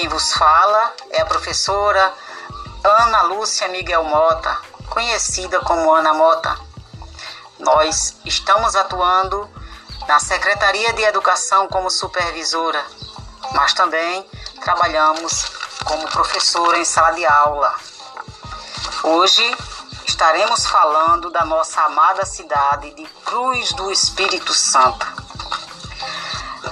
quem vos fala é a professora Ana Lúcia Miguel Mota, conhecida como Ana Mota. Nós estamos atuando na Secretaria de Educação como supervisora, mas também trabalhamos como professora em sala de aula. Hoje estaremos falando da nossa amada cidade de Cruz do Espírito Santo.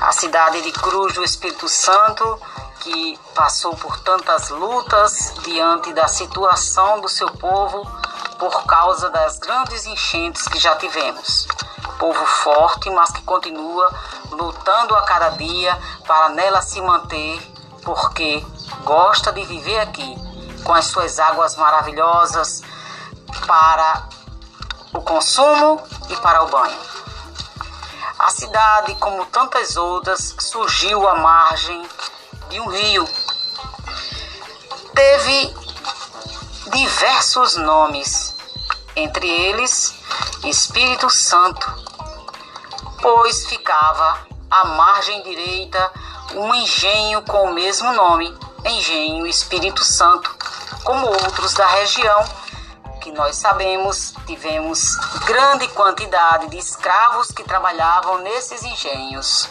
A cidade de Cruz do Espírito Santo que passou por tantas lutas diante da situação do seu povo por causa das grandes enchentes que já tivemos. Povo forte, mas que continua lutando a cada dia para nela se manter, porque gosta de viver aqui, com as suas águas maravilhosas para o consumo e para o banho. A cidade, como tantas outras, surgiu à margem de um rio. Teve diversos nomes, entre eles Espírito Santo, pois ficava à margem direita um engenho com o mesmo nome, Engenho Espírito Santo, como outros da região que nós sabemos, tivemos grande quantidade de escravos que trabalhavam nesses engenhos.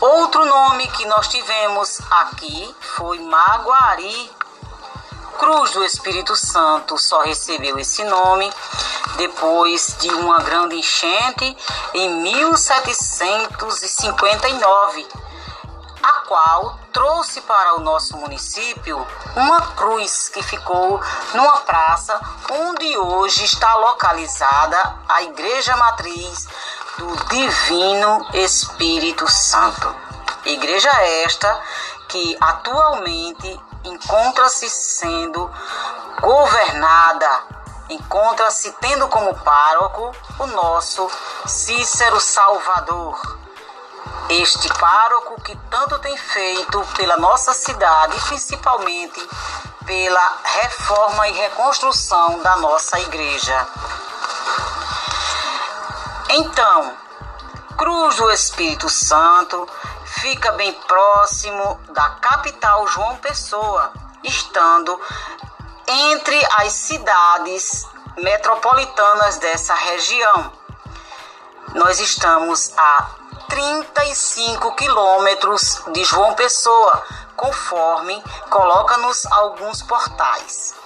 Outro nome que nós tivemos aqui foi Maguari. Cruz do Espírito Santo só recebeu esse nome depois de uma grande enchente em 1759, a qual trouxe para o nosso município uma cruz que ficou numa praça onde hoje está localizada a Igreja Matriz do Divino Espírito Santo. Igreja esta que atualmente encontra-se sendo governada, encontra-se tendo como pároco o nosso Cícero Salvador. Este pároco que tanto tem feito pela nossa cidade, principalmente pela reforma e reconstrução da nossa igreja. Então, Cruz do Espírito Santo fica bem próximo da capital João Pessoa, estando entre as cidades metropolitanas dessa região. Nós estamos a 35 quilômetros de João Pessoa, conforme coloca-nos alguns portais.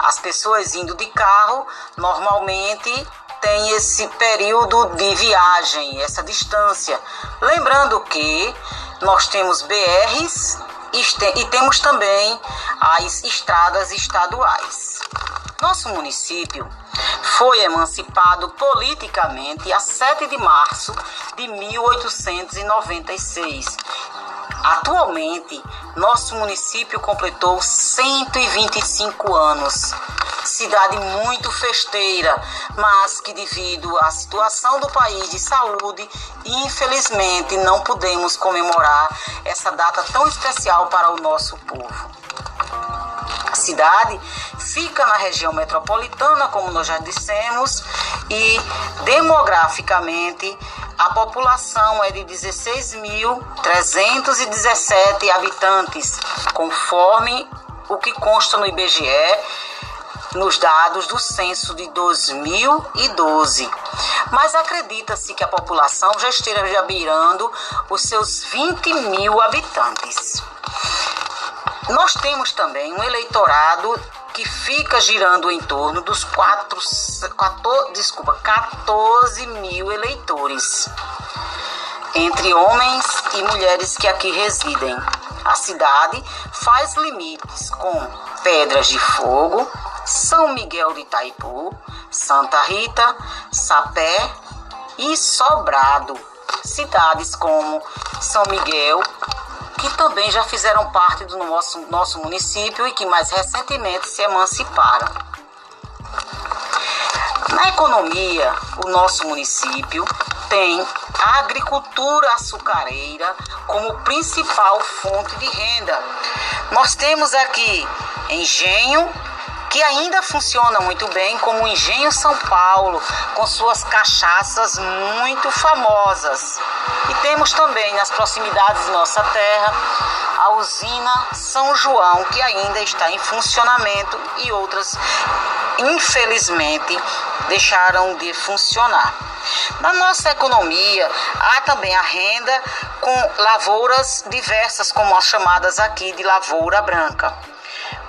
As pessoas indo de carro normalmente tem esse período de viagem, essa distância. Lembrando que nós temos BRs e temos também as estradas estaduais. Nosso município foi emancipado politicamente a 7 de março de 1896. Atualmente, nosso município completou 125 anos cidade muito festeira, mas que devido à situação do país de saúde, infelizmente não podemos comemorar essa data tão especial para o nosso povo. A cidade fica na região metropolitana, como nós já dissemos, e demograficamente a população é de 16.317 habitantes, conforme o que consta no IBGE nos dados do censo de 2012. Mas acredita-se que a população já esteja beirando os seus 20 mil habitantes. Nós temos também um eleitorado que fica girando em torno dos 4, 14, desculpa, 14 mil eleitores, entre homens e mulheres que aqui residem. A cidade faz limites com Pedras de Fogo, são Miguel de Itaipu, Santa Rita, Sapé e Sobrado. Cidades como São Miguel, que também já fizeram parte do nosso, nosso município e que mais recentemente se emanciparam. Na economia, o nosso município tem a agricultura açucareira como principal fonte de renda. Nós temos aqui engenho que ainda funciona muito bem como o Engenho São Paulo, com suas cachaças muito famosas. E temos também nas proximidades de nossa terra a usina São João, que ainda está em funcionamento e outras, infelizmente, deixaram de funcionar. Na nossa economia, há também a renda com lavouras diversas, como as chamadas aqui de lavoura branca.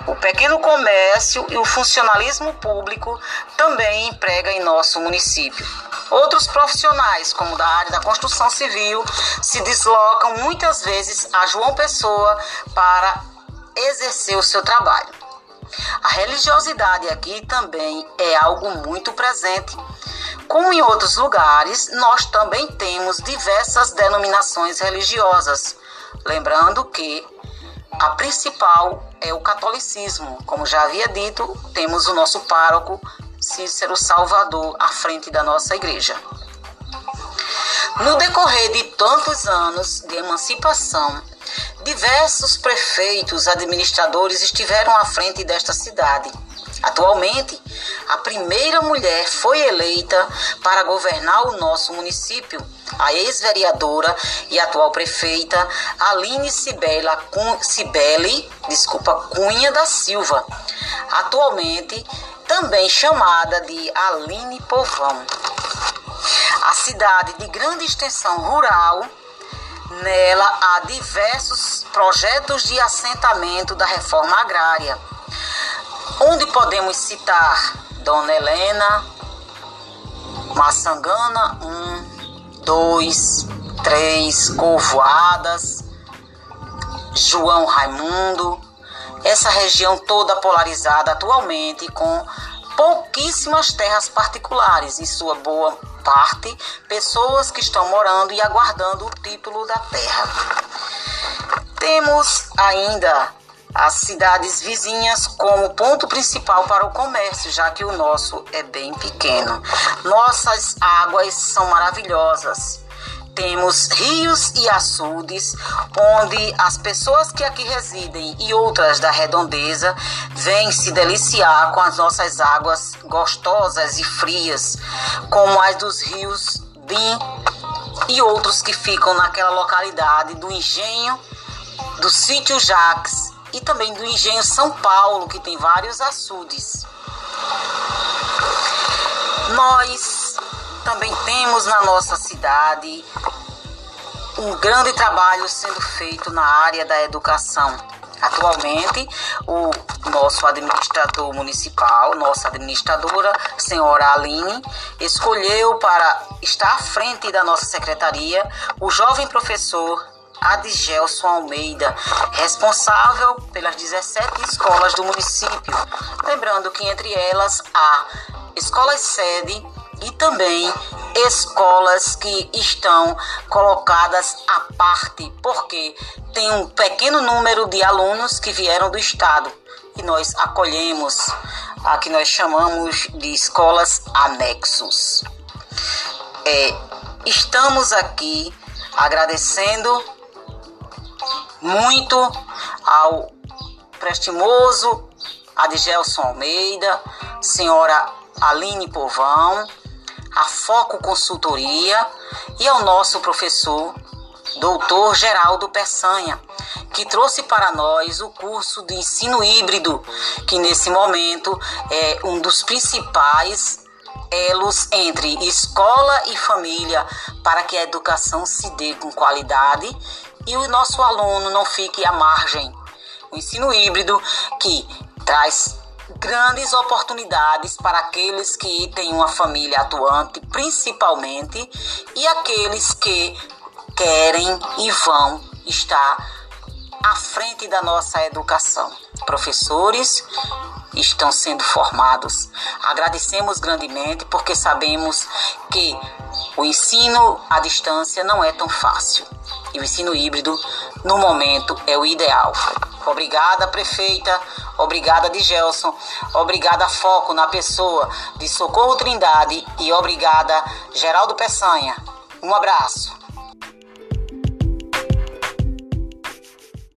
O pequeno comércio e o funcionalismo público também emprega em nosso município. Outros profissionais, como da área da construção civil, se deslocam muitas vezes a João Pessoa para exercer o seu trabalho. A religiosidade aqui também é algo muito presente. Como em outros lugares, nós também temos diversas denominações religiosas. Lembrando que a principal é o catolicismo. Como já havia dito, temos o nosso pároco Cícero Salvador à frente da nossa igreja. No decorrer de tantos anos de emancipação, diversos prefeitos, administradores estiveram à frente desta cidade. Atualmente, a primeira mulher foi eleita para governar o nosso município, a ex-vereadora e atual prefeita Aline Cibela, Cibele, desculpa, Cunha da Silva, atualmente também chamada de Aline Povão. A cidade de grande extensão rural Nela há diversos projetos de assentamento da reforma agrária, onde podemos citar Dona Helena, Maçangana 1, 2, 3, Covoadas, João Raimundo, essa região toda polarizada atualmente com pouquíssimas terras particulares, em sua boa parte, pessoas que estão morando e aguardando o título da terra. Temos ainda as cidades vizinhas como ponto principal para o comércio, já que o nosso é bem pequeno. Nossas águas são maravilhosas temos rios e açudes, onde as pessoas que aqui residem e outras da redondeza vêm se deliciar com as nossas águas gostosas e frias, como as dos rios Bim e outros que ficam naquela localidade do engenho do sítio Jaques e também do engenho São Paulo, que tem vários açudes. Nós também temos na nossa cidade um grande trabalho sendo feito na área da educação. Atualmente, o nosso administrador municipal, nossa administradora, senhora Aline, escolheu para estar à frente da nossa secretaria o jovem professor Adgelson Almeida, responsável pelas 17 escolas do município. Lembrando que entre elas há escolas sede e também escolas que estão colocadas à parte, porque tem um pequeno número de alunos que vieram do estado e nós acolhemos a que nós chamamos de escolas anexos. É, estamos aqui agradecendo muito ao prestimoso Adgelson Almeida, senhora Aline Povão, a Foco Consultoria e ao nosso professor, doutor Geraldo Peçanha, que trouxe para nós o curso de ensino híbrido, que nesse momento é um dos principais elos entre escola e família para que a educação se dê com qualidade e o nosso aluno não fique à margem. O ensino híbrido que traz grandes oportunidades para aqueles que têm uma família atuante, principalmente, e aqueles que querem e vão estar à frente da nossa educação. Professores estão sendo formados. Agradecemos grandemente porque sabemos que o ensino à distância não é tão fácil. E o ensino híbrido, no momento, é o ideal. Obrigada, prefeita. Obrigada, de Gelson. Obrigada, Foco na pessoa de Socorro Trindade. E obrigada, Geraldo Peçanha. Um abraço.